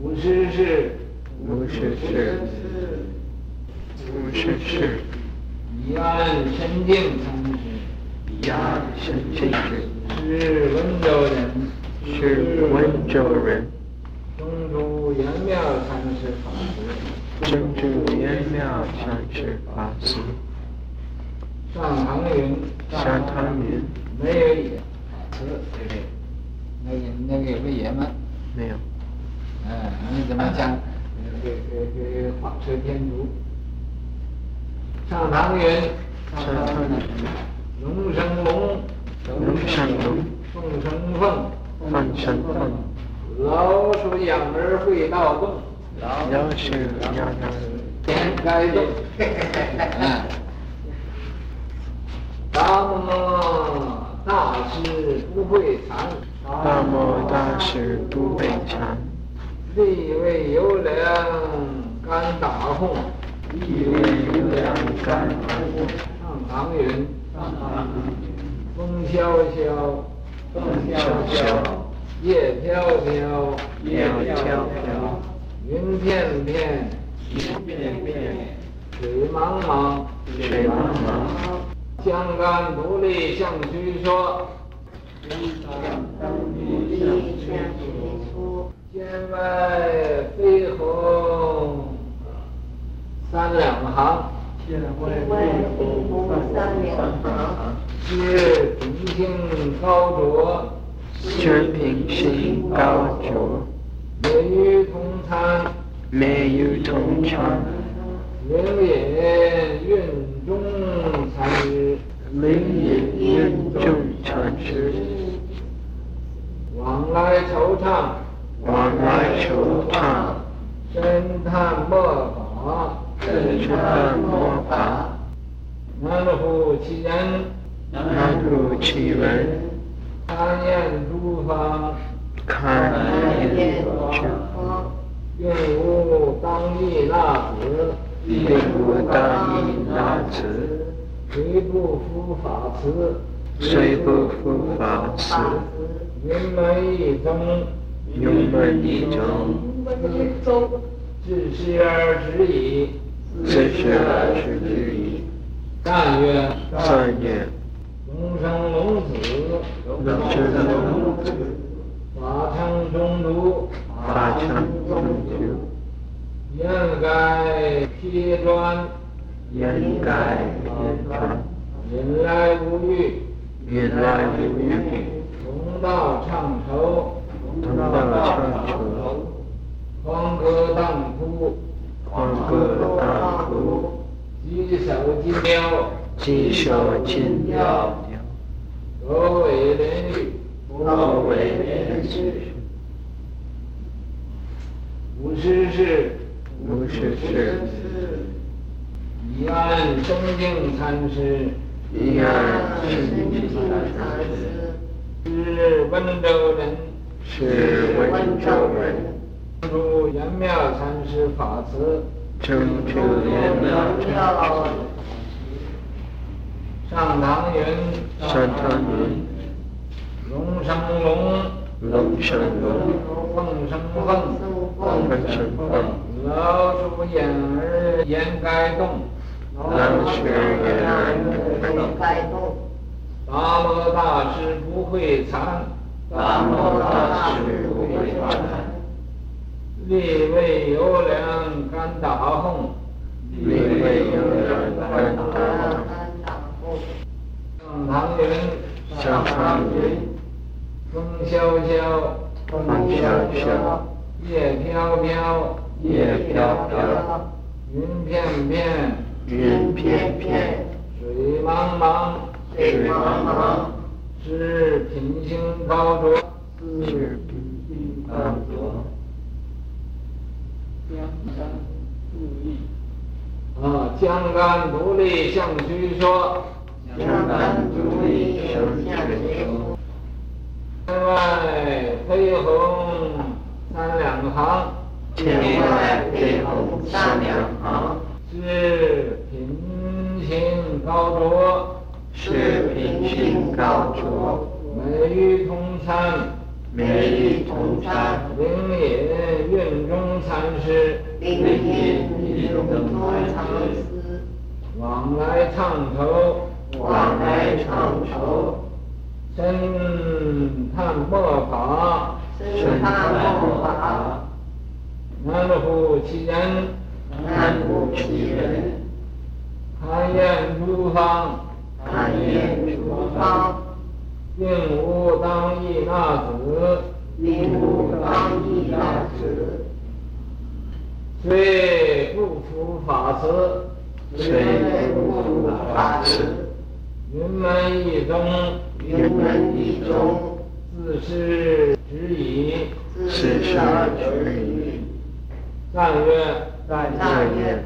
无师事，无师事，无师事。宜安深静禅师，宜安深静师，是温州人，是温州人。中住圆妙禅师法师，中住圆妙禅师法师。上唐云，上唐云。没有野，是对对。那个那个有个爷们？没有。嗯，你怎么讲？给给给画蛇添足。上堂云，上堂云。龙生龙，龙生龙。凤生凤，凤生凤。老鼠养儿会盗洞，老鼠养儿天该动。嗯。大摩大师不会藏，大摩大师不会禅。力为有量甘打哄，力为有量甘打哄。上唐云，上唐风萧萧，风萧萧。叶飘飘，叶飘飘。云片片，云片片。水茫茫，水茫茫。江干独立向虚说，江干独立向虚说。天外飞鸿三两行，天外飞鸿三两行。知平心高着，知平心高着。美与同参，美与同参。灵隐运中禅师，灵隐运中禅师。往来惆怅，往来惆怅。深叹末法，深叹末法。难乎其人，难乎其人。堪言诸法，堪言诸法。并无当依那子。并无当依那子，虽不复法此，虽不复法此。云门一宗，云门一宗，自是而止矣，自是而止矣。赞曰：赞曰：龙生龙子，龙生龙子，法창中途，法창中途。言盖披砖，言盖披砖。引来无余，引来无余。同道唱酬，当道唱酬。狂歌当哭，狂歌当哭。稽首今雕，稽首今雕。多为连续，多为连续。无师事。无师事，宜安深静禅师，宜安深静禅师，是温州人，是温州人。中住圆妙禅师法慈，中住圆妙禅师。上堂云，上堂云。龙生龙，龙生龙。凤生凤，凤生凤。老鼠眼儿眼该动，老鼠掩耳焉该动。大摩大师不会禅，大摩大师不会禅。力为有量甘打哄，力为有量甘打哄。上堂云，上堂云。风萧萧，风萧萧。叶飘飘。叶飘飘，云片片，云片片，水茫茫，水茫茫，知平心高着，知平心高着。江干独立，啊，江干独立向虚说，江干独立向虚说。天外飞鸿三两行。天外飞鸿三两行，是平行高着，知平心高卓。美玉同参，美玉同参。灵隐运中禅师，灵隐运中禅师。往来唱酬，往来唱酬。深探末法，深探末法。南无其人，南无其人。勘验诸方，勘验诸方。令吾当诣那子，令吾当诣那子。虽不服法师，虽不服法师。云门一宗，云门一宗。自是止已，自是止已。赞曰，赞曰。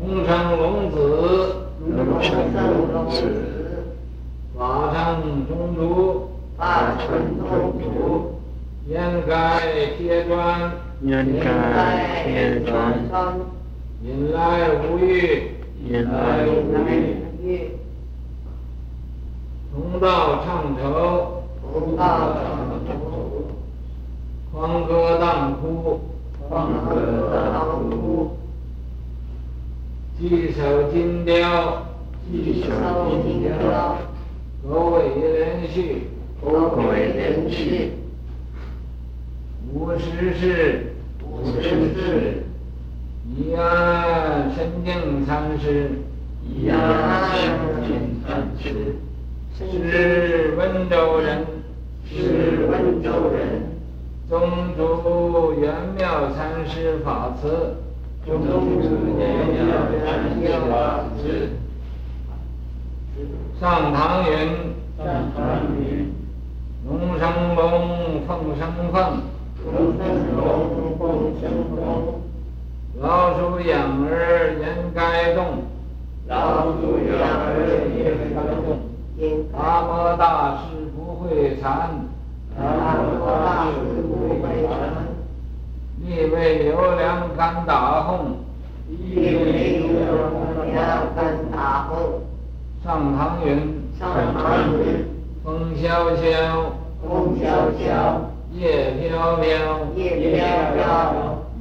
龙生龙子，龙生龙子。法成中途，法成中途。言盖贴砖，言盖贴砖。引来无欲，引来无欲。同道唱酬，同道唱酬。狂歌当哭，狂歌当哭。稽首金雕，稽首金雕。狗尾连续，狗尾连续。无师事，无师事。宜安深静禅师，一安深静禅师。是温州人，是温州人。宗主圆妙禅师法辞，宗主圆妙禅师法辞。上堂云，上堂云。龙生龙，凤生凤，龙生龙，凤生凤。老鼠养儿言该动，老鼠养儿言该动。达摩大师不会禅，达摩大师不会禅。力为有两竿打凤，力为有两竿打凤。上堂云，上堂云。风萧萧，风萧萧。叶飘飘，叶飘飘。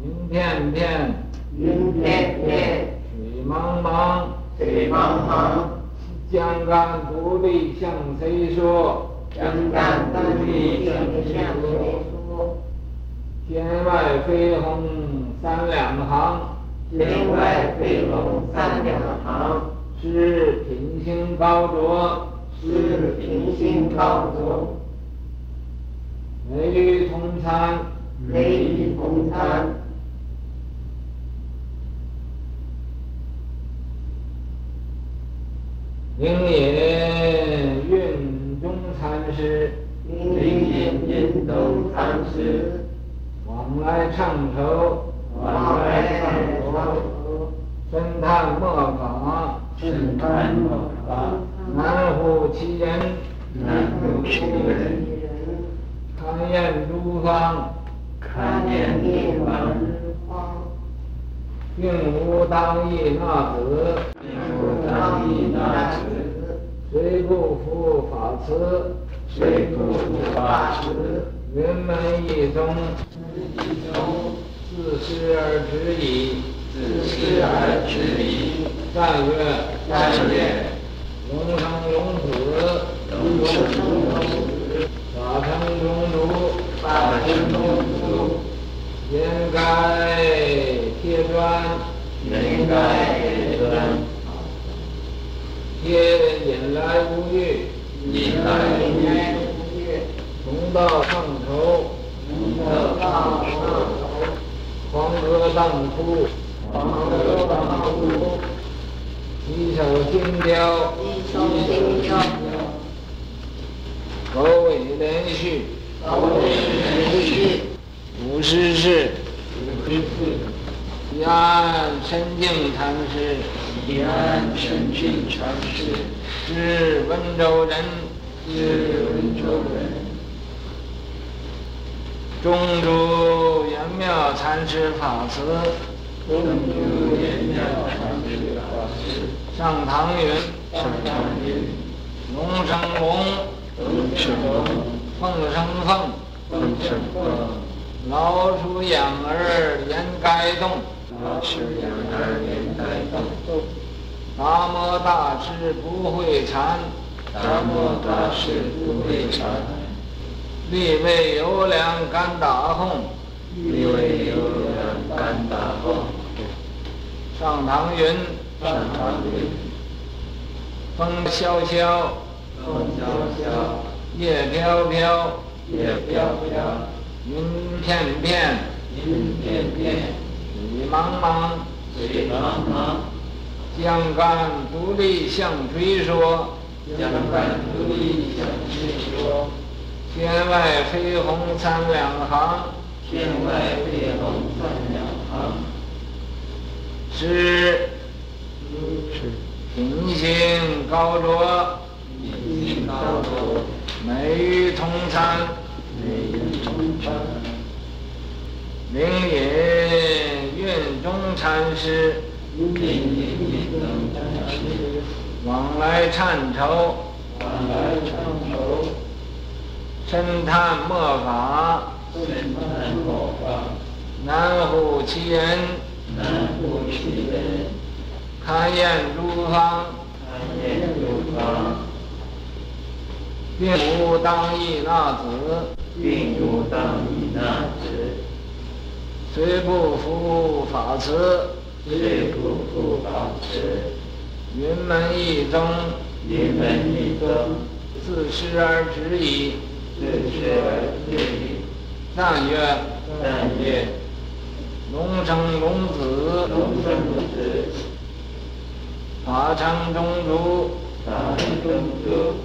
云片片，云片片。水茫茫，水茫茫。江干独立向谁说？江干独立向谁说？天外飞鸿三两行，天外飞鸿三两行。是品行高卓，是品行高卓。每日同参，每日同参。灵隐运中禅师，灵隐运中禅师。往来唱酬，往来唱酬。深探末法，深探末法。难乎其人，难乎其人。勘验诸方，勘验诸方。并无当诣那子，并无当诣那子。谁不服法慈，谁不服法辞。云门一宗。自师而止矣，自师而止矣。赞曰，赞曰。龙生龙子，龙生龙子。法成中途，法成中途。言盖贴砖，应该贴砖。贴引来无欲，引来无欲。同道上头，同道唱酬。狂歌当哭，狂歌当哭。稽首金雕，一首金雕。狗尾连续，狗尾连续。无师事，无师事。宜安深静禅师，宜安深静禅师。是温州人，是温州人。宗主圆妙禅师法辞，宗主圆妙禅师法辞。上堂云，上堂云。龙生龙，凤生凤，凤生凤，凤生凤。老鼠养儿连该动，老鼠养儿连该动。达摩大师不会禅，达摩大师不会禅。力为有量甘达弘，力为有量甘达弘。上堂云，上堂云。风萧萧，风萧萧。叶飘飘，叶飘飘。云片片，云片片；水茫茫，水茫茫；江干独立向谁说，江干独立向谁说；天外飞鸿三两行，天外飞鸿三两行；是平行高卓，品行高卓；美玉通参，美玉通参。灵隐运中禅师，灵隐运中禅师，往来参愁，往来参愁，深叹末法，深叹末法，难乎其人，难乎其人，堪厌诸方，堪厌诸方，并无当依那子，并无当依那子。虽不服法辞，虽不服法辞。云门一宗，云门一宗。自失而止矣，自是而止矣。赞曰：赞曰：龙生龙子，龙生龙子。法成中主，法成中主。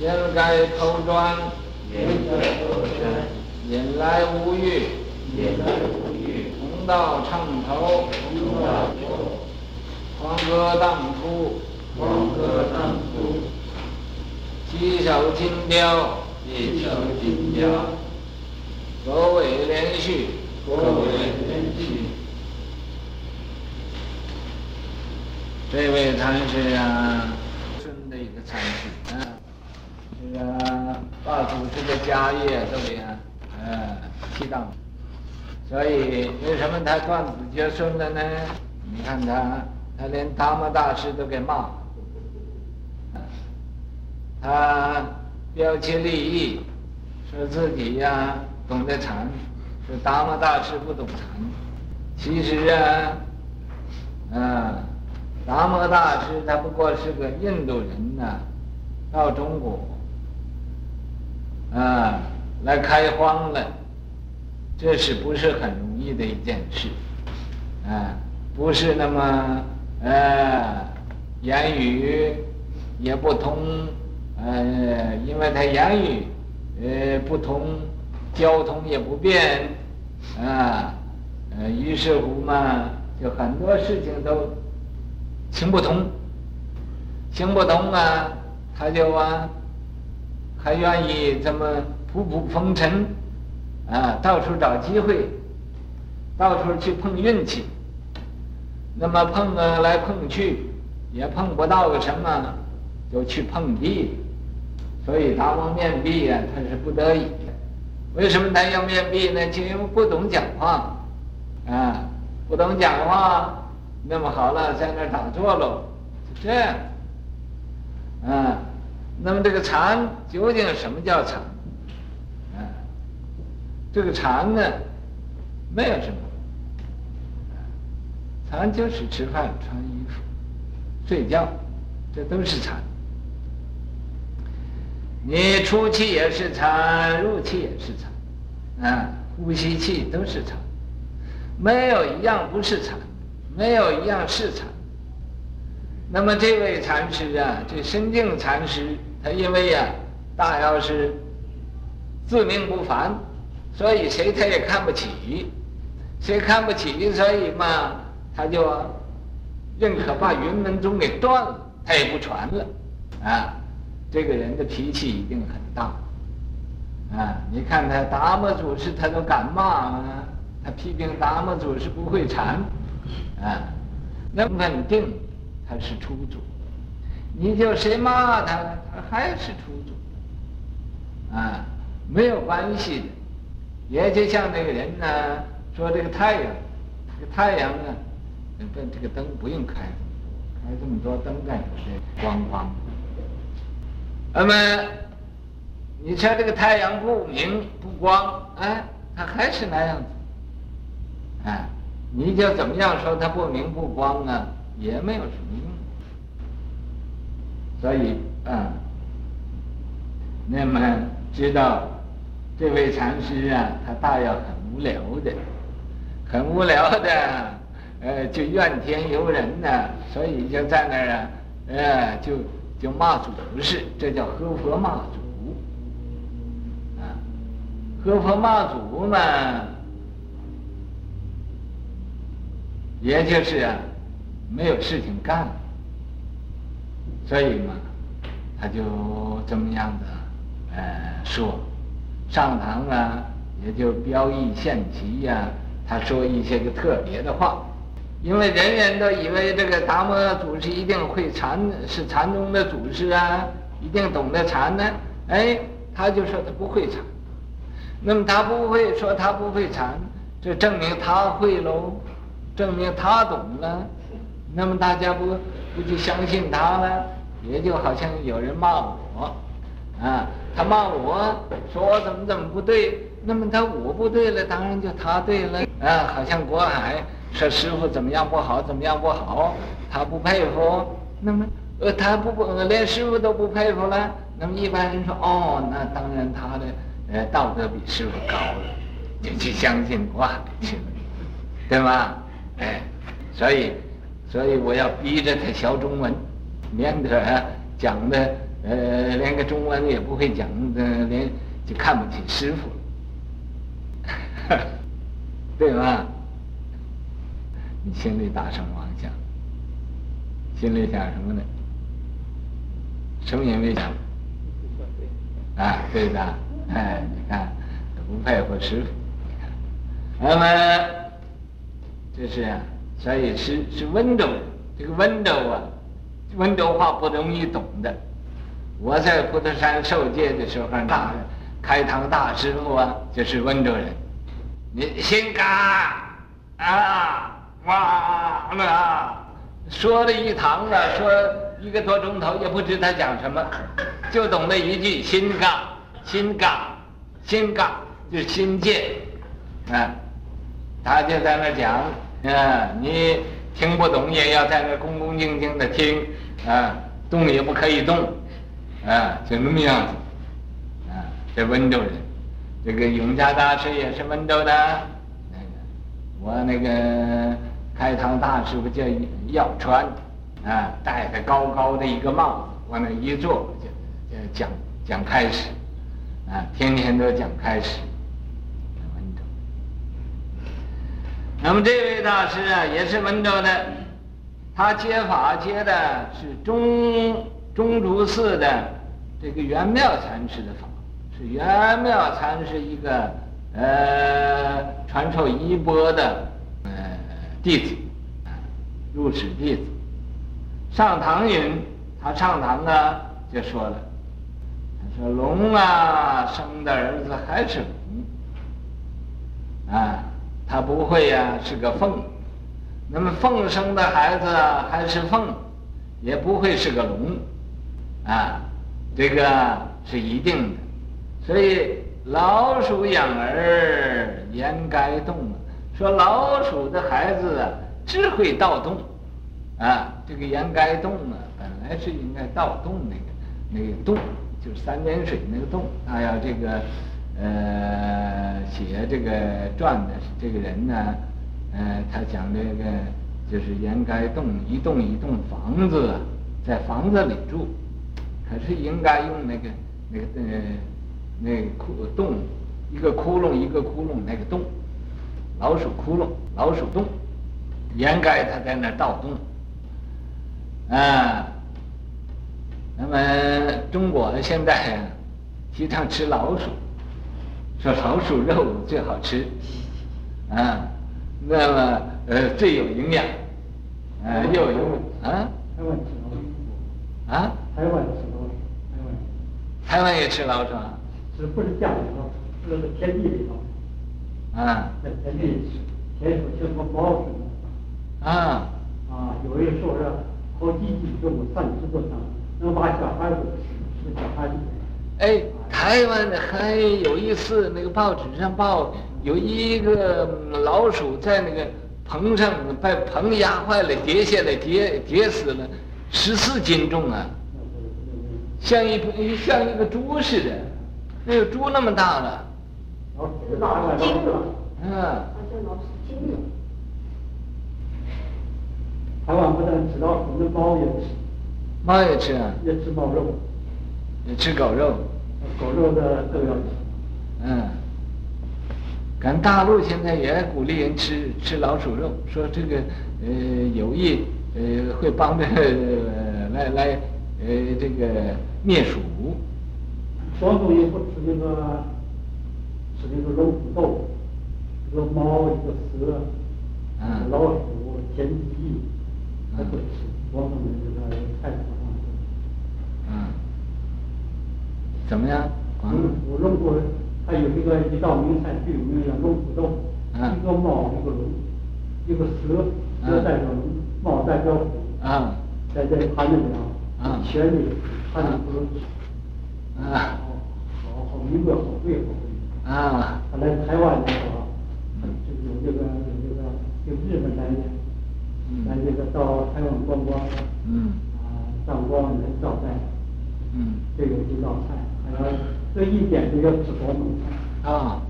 言该头转，言该头转。引来无欲，引来无欲。同道唱头，同道愁。黄歌当铺，黄歌当铺。稽首金雕，稽首金雕。首尾连续，首尾连续。这位禅师啊，尊的一个禅师啊，这个，把祖师的家业都给啊，呃，提当。所以为什么他断子绝孙了呢？你看他，他连达摩大师都给骂。他标奇立异，说自己呀、懂得禅，说达摩大师不懂禅。其实啊，啊，达摩大师他不过是个印度人呐、到中国，啊，来开荒了，这是不是很容易的一件事？啊，不是那么呃，言语也不通。呃，因为他言语，呃，不通，交通也不便，啊，呃，于是乎嘛，就很多事情都行不通，行不通啊，他就啊，还愿意这么仆仆风尘，啊，到处找机会，到处去碰运气，那么碰啊来碰去，也碰不到个什么，就去碰壁。所以达摩面壁呀，他是不得已的。为什么他要面壁呢？就因为不懂讲话，啊，不懂讲话，那么好了，在那儿打坐喽，就这样。啊，那么这个禅究竟什么叫禅？啊，这个禅呢，没有什么。禅就是吃饭、穿衣服、睡觉，这都是禅。你出气也是禅，入气也是禅，啊，呼吸气都是禅，没有一样不是禅，没有一样是禅。那么这位禅师啊，这深净禅师，他因为呀、大药师自命不凡，所以谁他也看不起，谁看不起，所以嘛，他就认可把云门宗给断了，他也不传了，啊。这个人的脾气一定很大，啊！你看他达摩祖师，他都敢骂啊！他批评达摩祖师不会禅，啊，那稳定他是初祖。你就谁骂他，他还是初祖，啊，没有关系的。也就像那个人呢，说这个太阳，这个太阳啊，这这个灯不用开，开这么多灯干什么？光光。那么你说这个太阳不明不光，哎，它还是那样子。哎，你就怎么样说它不明不光啊，也没有什么用。所以啊，那么知道。这位禅师啊，他大要很无聊的，很无聊的，呃，就怨天尤人呢，所以就在那儿啊，呃，就就骂祖师，这叫喝佛骂祖，啊，喝佛骂祖嘛，也就是啊，没有事情干，所以嘛，他就这么样子，呃，说。上堂啊，也就标异现奇呀。他说一些个特别的话，因为人人都以为这个达摩祖师一定会禅，是禅宗的祖师啊，一定懂得禅呢。哎，他就说他不会禅。那么他不会说他不会禅，这证明他会喽，证明他懂了。那么大家不不就相信他了，也就好像有人骂我，啊。他骂我说我怎么怎么不对，那么他我不对了，当然就他对了啊！好像国海说师傅怎么样不好，怎么样不好，他不佩服，那么呃他不不连师傅都不佩服了，那么一般人说哦，那当然他的呃道德比师傅高了，就去相信国海去了，对吗？哎，所以所以我要逼着他学中文，免得讲的。呃，连个中文也不会讲的，连就看不起师傅，对吗？你心里打什么妄想？心里想什么呢？什么也没想。啊，对的，哎，你看，不配合师傅。那么，这是啊，所以是是温州，这个温州啊，温州话不容易懂的。我在普陀山受戒的时候，大开堂大师傅啊，就是温州人。你心嘎啊哇啊，说了一堂了，说一个多钟头，也不知他讲什么，就懂得一句心嘎心嘎心嘎，就是心戒啊。他就在那讲啊，你听不懂也要在那恭恭敬敬的听啊，动也不可以动。啊，就那么样子，啊，这温州人，这个永嘉大师也是温州的，我那个开堂大师傅叫耀川，啊，戴着高高的一个帽子，往那一坐就就讲讲开始，啊，天天都讲开始，温州。那么这位大师啊，也是温州的，他接法接的是中中竹寺的。这个圆妙禅师的法是圆妙禅师一个呃传授衣钵的弟子，入室弟子。上堂云，他上堂呢就说了，他说龙啊生的儿子还是龙啊，他不会呀、是个凤，那么凤生的孩子还是凤，也不会是个龙啊。这个是一定的，所以老鼠养儿焉该动？说老鼠的孩子啊，只会盗洞，啊，这个焉该洞啊，本来是应该盗洞那个那个洞，就是三点水那个洞。他要这个呃写这个传的这个人呢，呃，他讲这个就是焉该洞，一栋一栋房子，在房子里住。可是应该用那个那个呃那个窟洞，一个窟窿一个窟窿那个洞，老鼠窟窿老鼠洞，掩盖他在那盗洞啊。那么中国现在啊，提倡吃老鼠，说老鼠肉最好吃啊，那么呃最有营养，啊又有啊。啊？台湾吃。台湾也吃老鼠啊？是不是家里头，是天地里头，啊。在田地里田里头像个猫似的，啊啊，有人说是好几斤重，三十多磅，能把小孩子吃，小孩子。哎，台湾还有一次那个报纸上报有一个老鼠在那个棚上把棚压坏了，跌下来跌跌死了，十四斤重啊，像一像一个猪似的，那个猪那么大了，老鼠大了。嗯。好像老是金了。台湾不但吃老鼠，那猫也吃，猫也吃啊，也吃猫肉，也吃狗肉，狗肉的都要吃。嗯。咱大陆现在也鼓励人吃吃老鼠肉，说这个呃有益呃会帮着呃来来呃这个灭鼠。广东也不吃那个吃那个龙虎斗，一个猫，一个蛇，嗯老鼠、田鸡，他不吃。广东人这个菜不放嗯。怎么样？嗯，我龙虎还有一个一道名菜最有名叫龙虎斗，嗯一个猫，一个龙，一个蛇，蛇代表龙，猫代表虎，啊在这盘子里嗯啊，全的盘子不能吃。啊好好名贵，好贵，好贵。啊他来台湾的时候，就有这个有这个有日本来的，来这个到台湾观光，嗯啊，上光来招待，嗯这有几道菜，还有这一点就要吃广东菜。啊。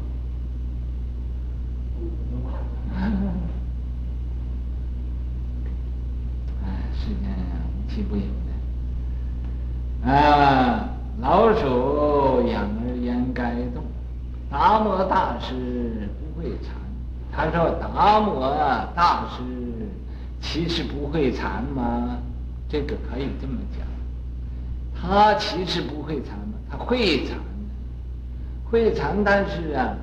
哎，世间无奇不有的。啊，老鼠达摩大师不会禅。他说达摩，大师其实不会禅吗？这个可以这么讲。他其实不会禅吗？他会禅，会禅，但是啊。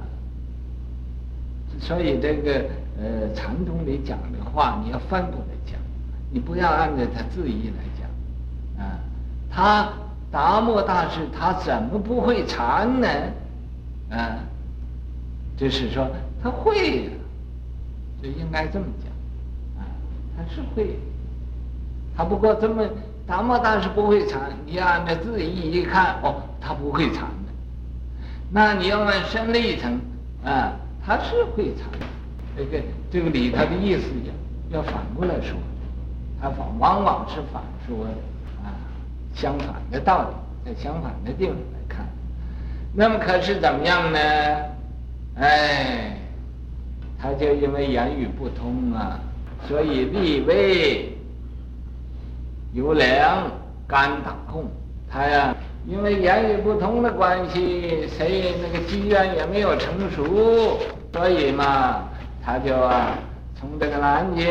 所以这个呃禅宗里讲的话，你要翻过来讲，你不要按照他字义来讲，啊，他达摩大师他怎么不会禅呢？啊，就是说他会呀、就应该这么讲，啊，他是会，他不过这么达摩大师不会禅，你按照字义一看，哦，他不会禅的，那你要问深了一层，啊。他是会禅，这个这个里头的意思要要反过来说，他反往往是反说的啊，相反的道理，在相反的地方来看，那么可是怎么样呢？哎，他就因为言语不通啊，所以立威有两干打共，他呀。因为言语不通的关系，谁那个机缘也没有成熟，所以嘛，他就啊，从这个南京，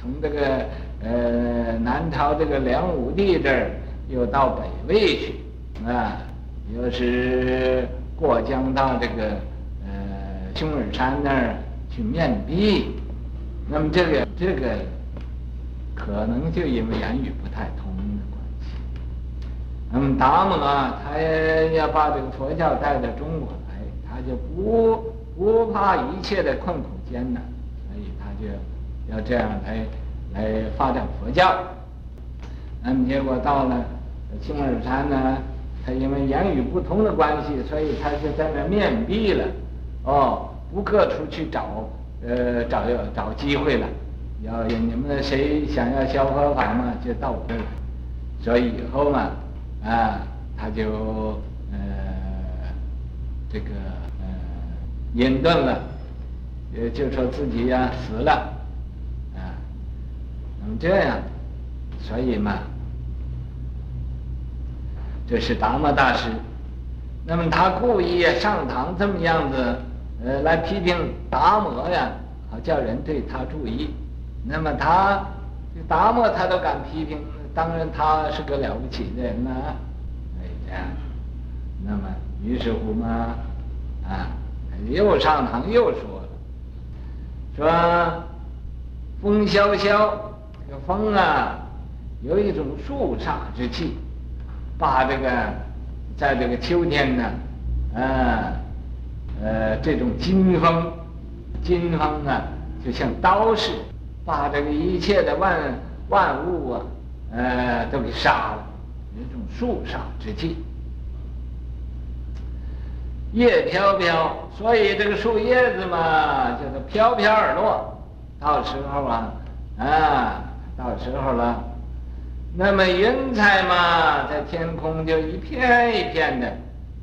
从这个呃南朝这个梁武帝这儿，又到北魏去，啊，又是过江到这个青耳山那儿去面壁，那么这个这个可能就因为言语不太通的关系。那么达摩啊，他要把这个佛教带到中国来，他就不不怕一切的困苦艰难，所以他就要这样来来发展佛教。那么结果到了青耳山呢，他因为言语不通的关系，所以他就在那面壁了。哦，不各处去找，呃，找要找机会了。要你们谁想要消佛法嘛，就到我这儿来。所以以后嘛。啊，他就呃这个呃隐遁了，也就说自己呀、死了，啊，那么这样，所以嘛，这是达摩大师，那么他故意上堂这么样子，呃，来批评达摩呀，好叫人对他注意，那么他达摩他都敢批评。当然，他是个了不起的人呐，哎呀，那么于是乎嘛，啊，又上堂又说了，说风萧萧，这个风啊，有一种肃杀之气，把这个在这个秋天呢，啊，呃，这种金风，金风啊，就像刀似的，把这个一切的万万物啊，呃，都给杀了，一种肃杀之气。叶飘飘，所以这个树叶子嘛，叫做飘飘而落。到时候啊，啊，到时候了。那么云彩嘛，在天空就一片一片的，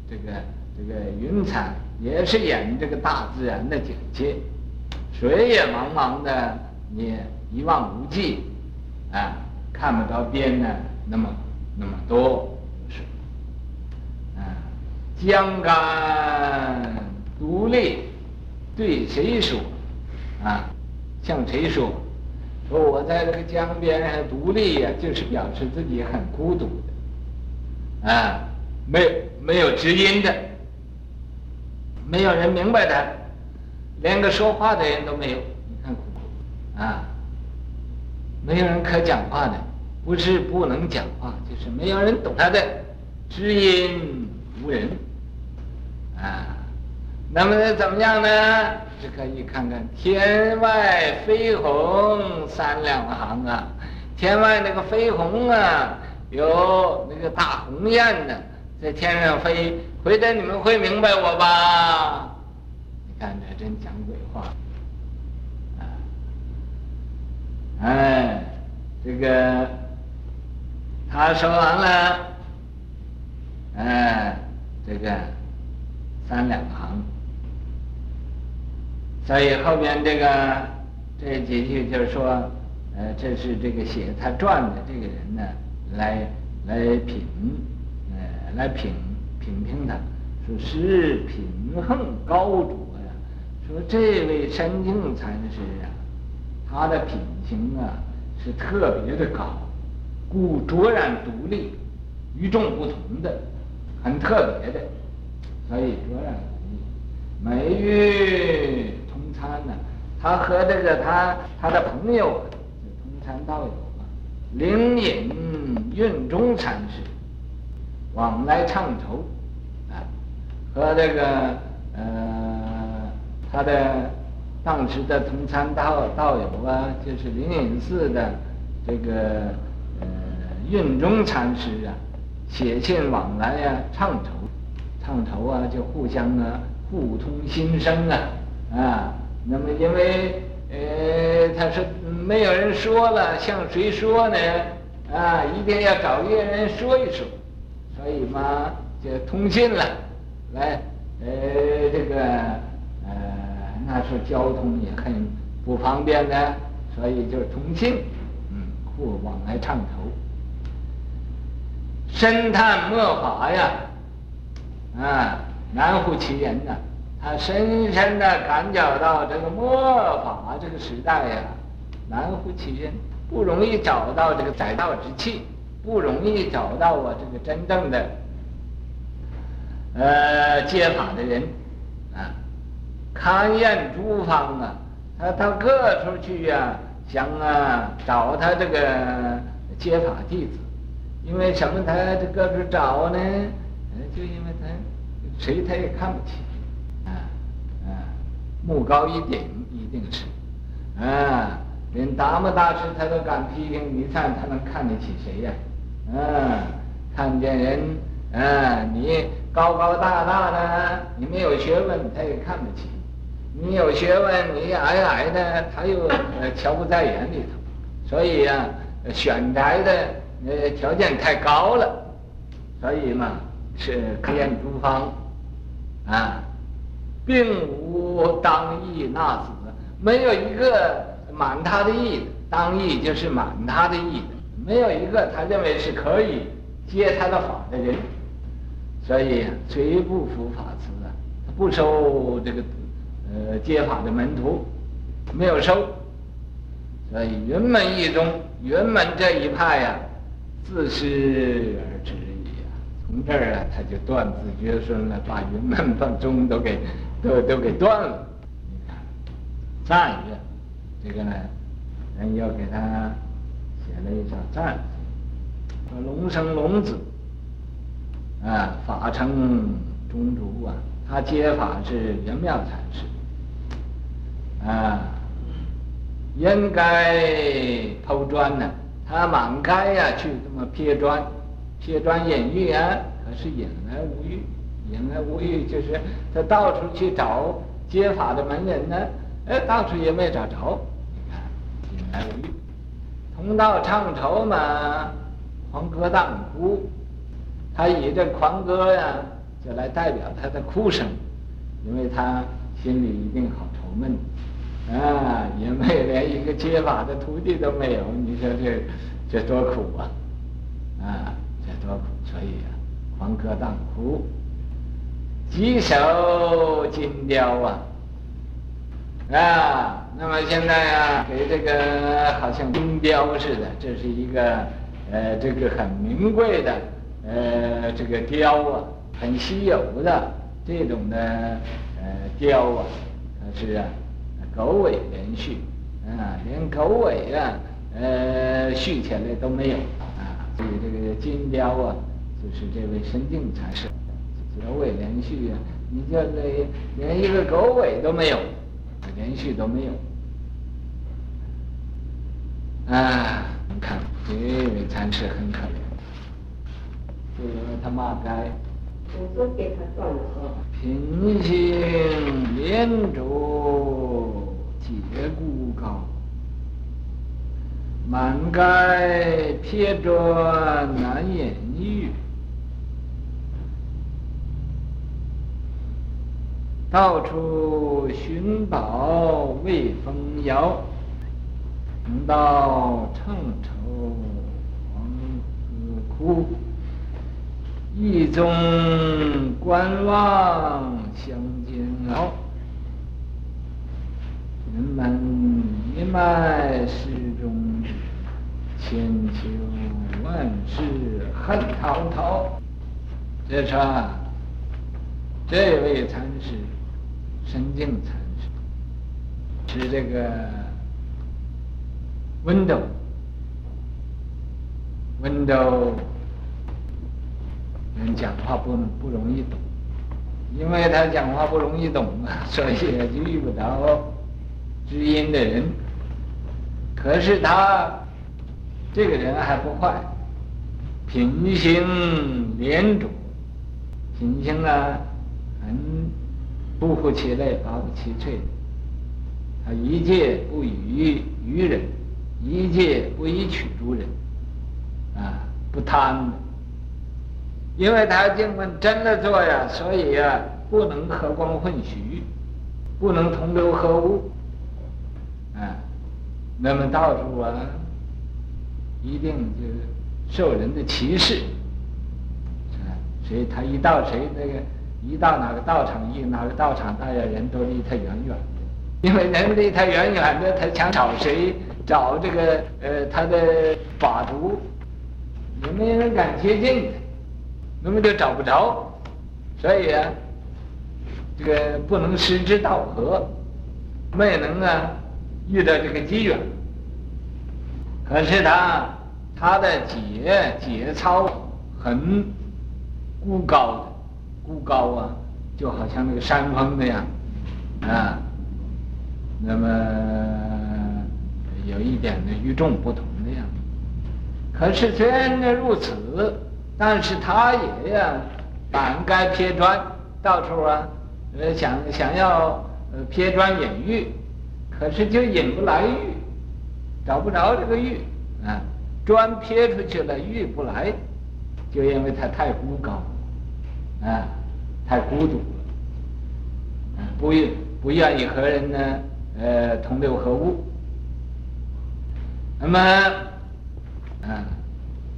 这个这个云彩也是演这个大自然的景气。水也茫茫的，你一望无际，啊，看不着边呢，那么那么多是，啊，江干独立，对谁说？啊，向谁说？说我在这个江边上独立呀，就是表示自己很孤独的，啊，没有没有知音的，没有人明白他，连个说话的人都没有。你看，啊，没有人可讲话的，不是不能讲话，就是没有人懂他的，知音无人，啊，那么怎么样呢？只可以看看天外飞鸿三两行啊，天外那个飞鸿啊，有那个大鸿雁呢，在天上飞，回头你们会明白我吧？你看这真讲鬼话，啊，哎，这个他说完了，哎，这个三两行。所以后边这个这几句就是说，呃，这是这个写他传的这个人呢，来来品，呃，来品品评他，说是品横高卓呀，说这位山净禅师啊，他的品行啊是特别的高，故卓然独立，与众不同的，很特别的，所以卓然独立，美玉。他呢？他和这个他他的朋友，就同参道友嘛，灵隐运中禅师往来唱酬，啊，和这个呃他的当时的同参道道友啊，就是灵隐寺的这个呃运中禅师啊，写信往来呀、啊，唱酬，唱酬啊，就互相啊互通心声啊，啊。那么，因为呃，他说没有人说了，向谁说呢？啊，一定要找一个人说一说，所以嘛，就通信了。来，呃，这个呃，那时候交通也很不方便的，所以就通信，嗯，互往来唱头。深叹墨法呀，啊，难乎其人呐。他深深的感觉到这个末法这个时代呀，难乎其人，不容易找到这个载道之器，不容易找到我这个真正的，呃，接法的人，啊，勘验诸方啊，他到各处去呀、想啊找他这个接法弟子，因为什么？他这各处找呢？就因为他谁他也看不起。啊目高一顶，一定是，啊，连达摩大师他都敢批评，你看他能看得起谁呀？嗯看见人，啊，你高高大大的，你没有学问，他也看不起；你有学问，你矮矮的，他又呃瞧不在眼里头。所以呀、啊，选材的呃条件太高了，所以嘛，是勘验诸方，啊。并无当意纳子，没有一个满他的意。当意就是满他的意，没有一个他认为是可以接他的法的人。所以谁不服法辞啊，他不收这个呃接法的门徒，没有收。所以云门一宗，云门这一派呀、啊，自是而止矣啊。从这儿啊，他就断子绝孙了，把云门把宗都给。都都给断了，你看，赞曰，这个呢，人要给他写了一首赞，说龙生龙子，啊，法成中竹啊，他接法是圆妙禅师。啊，应该偷砖呢，他满开呀、去这么撇砖，撇砖引玉啊，可是引来无玉，引来无玉就是他到处去找接法的门人呢，哎，到处也没找着，你看引来无玉，同道唱酬嘛，狂歌荡哭。他以这狂歌呀，就来代表他的哭声，因为他心里一定好愁闷，啊，因为连一个接法的徒弟都没有，你说这这多苦啊，啊，这多苦，所以啊，狂歌荡哭，几首金雕啊，啊，那么现在啊，给这个好像金雕似的，这是一个呃，这个很名贵的。呃，这个雕啊，很稀有的这种的呃雕啊，它是啊，狗尾连续啊，连狗尾啊，呃续起来都没有啊。所以这个金雕啊，就是这位深净禅师，狗尾连续啊，你就连连一个狗尾都没有，连续都没有啊。你看这位禅师很可怜。因为他骂街，我说给他断了啊。平行连轴结孤高，满街贴砖难掩玉，到处寻宝未风摇，同道唱愁黄河哭。意中观望相煎熬，人们一脉始终，千秋万世恨滔滔。这场，这位禅师，深净禅师，是这个温州，温州。人讲话不不容易懂，因为他讲话不容易懂啊，所以也就遇不着知音的人。可是他这个人还不坏，品行廉拙，品行啊很不负其类，不其脆。他一戒不与愚人，一戒不以取诸人，啊，不贪。因为他经文真的做呀，所以呀，不能和光混虚，不能同流合污，啊，那么到处啊，一定就是受人的歧视，啊，所以他一到谁那个一到哪个道场，一哪个道场，大家人都离他远远的，因为人离他远远的，他想找谁找这个呃他的法主，也没人敢接近他。那么就找不着，所以啊，这个不能失之道合，没能啊遇到这个机缘。可是他他的节节操很孤高的，孤高啊，就好像那个山峰那样啊，那么有一点的与众不同的样子。可是虽然呢如此。但是他也呀，满街撇砖，到处啊，呃，想想要呃撇砖引玉，可是就引不来玉，找不着这个玉啊，砖撇出去了，玉不来，就因为他太孤高，啊，太孤独了，不不愿意和人呢，呃，同流合污，那么，啊，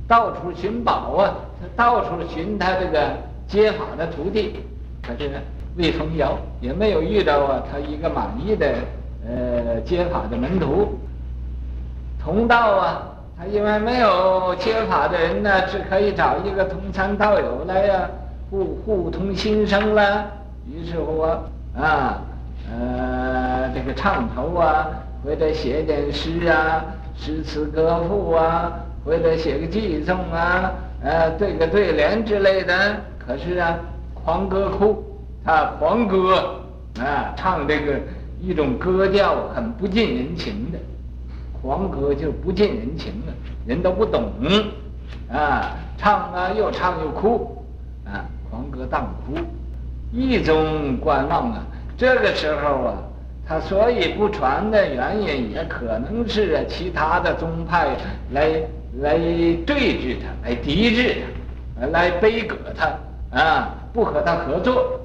到处寻宝啊。他到处寻他这个接法的徒弟，可是呢，未逢遥，也没有遇到啊他一个满意的呃接法的门徒。同道啊，他因为没有接法的人呢，只可以找一个同参道友来呀、互互通心声了。于是乎啊，啊呃这个唱头啊，或者写点诗啊，诗词歌赋啊，或者写个寄送啊。呃，对个对联之类的，可是啊，狂歌哭，他狂歌啊，唱这个一种歌调很不近人情的，狂歌就不近人情了，人都不懂啊，唱啊又唱又哭啊，狂歌荡哭，一宗观望啊，这个时候啊。他所以不传的原因，也可能是其他的宗派来来对峙他，来抵制他，来杯葛他啊，不和他合作。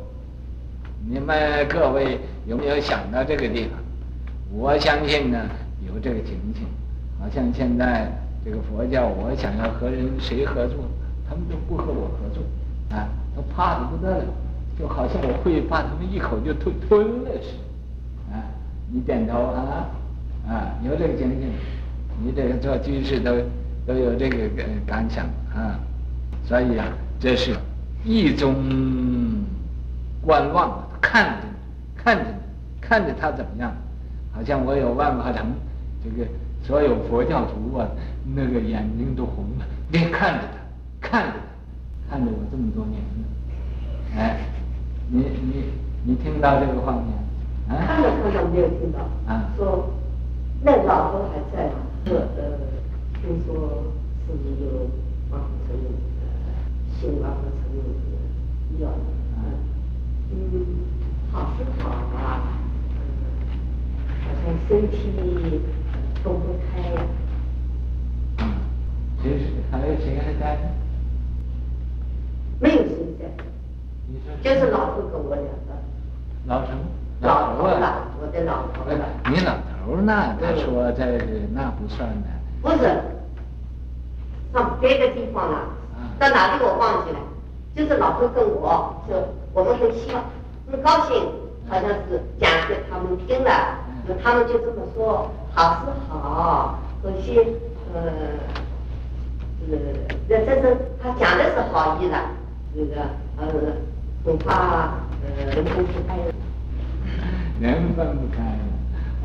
你们各位有没有想到这个地方？我相信呢，有这个情形。好像现在这个佛教，我想要和人谁合作，他们都不和我合作啊，都怕得不得了，就好像我会把他们一口就吞吞了似的。啊，你点头啊，啊，有这个情形，你这个做居士都都有这个感想啊，所以啊，这是一种观望，看着看着看着他怎么样，好像我有万华城这个所有佛教徒啊，那个眼睛都红了，你看着他，看着，看着我这么多年了，哎，你你你听到这个画面？看到看到没有听到？啊，说那老头还在吗？呃呃，听说是不是有王成呃，姓王的成有要嗯，好是好啊，嗯，好像身体动不开呀。嗯，谁是还有谁还在？没有谁在。就是老头跟我两个。老成。老头了，我的老头了。你老头呢？他说在那不算的。不是，上别的地方了，到哪里我忘记了。就是老头跟我说，我们很希望，很高兴，好像是讲给他们听了，他们就这么说，好是好，可惜呃，呃，这这是他讲的是好意了，那个呃，恐怕呃人工不开。人分不开。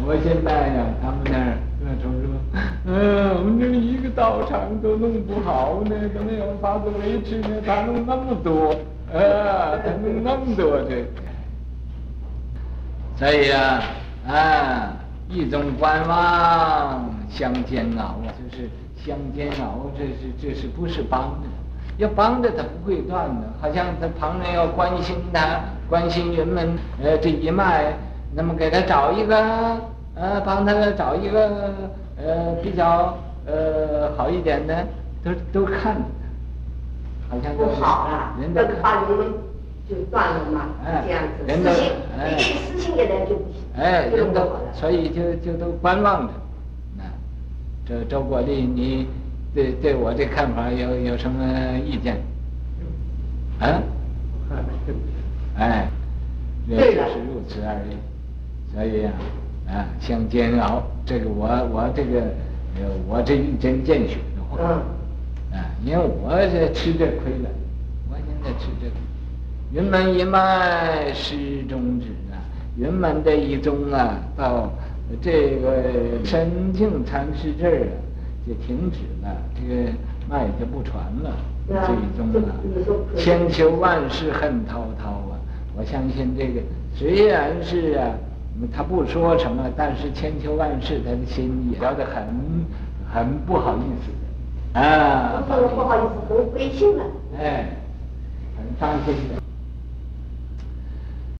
我现在呀，他们那儿那时候说，嗯，我们这一个道场都弄不好呢，都没有法子维持呢，他弄那么多，啊，他弄那么多这个。所以呀，啊，一种观望相煎熬啊，就是相煎熬，这是这是不是帮的？要帮着他不会断的，好像他旁人要关心他，关心人们，呃，这一脉。那么给他找一个，呃，帮他找一个，呃，比较呃好一点的，都都看着他，好像不好了，人的把人们就断了嘛，哎、这样子，私心，哎、私心给人就不行，哎，人都，所以就就都观望着。那这周国立，你对对我这看法有有什么意见？啊？哎，也就是如此而已。所以啊，啊，相煎熬，这个我我这个，呃，我这一针见血的话，啊，因为我这吃这亏了，我现在吃这个，云门一脉失终止啊，云门的一宗啊，到这个深庆禅师这儿啊，就停止了，这个脉就不传了，这一宗啊，千秋万世恨滔滔啊，我相信这个虽然是啊。他不说什么，但是千秋万世，他的心也觉得很很不好意思，啊，不好意思，很灰心了，哎，很伤心的。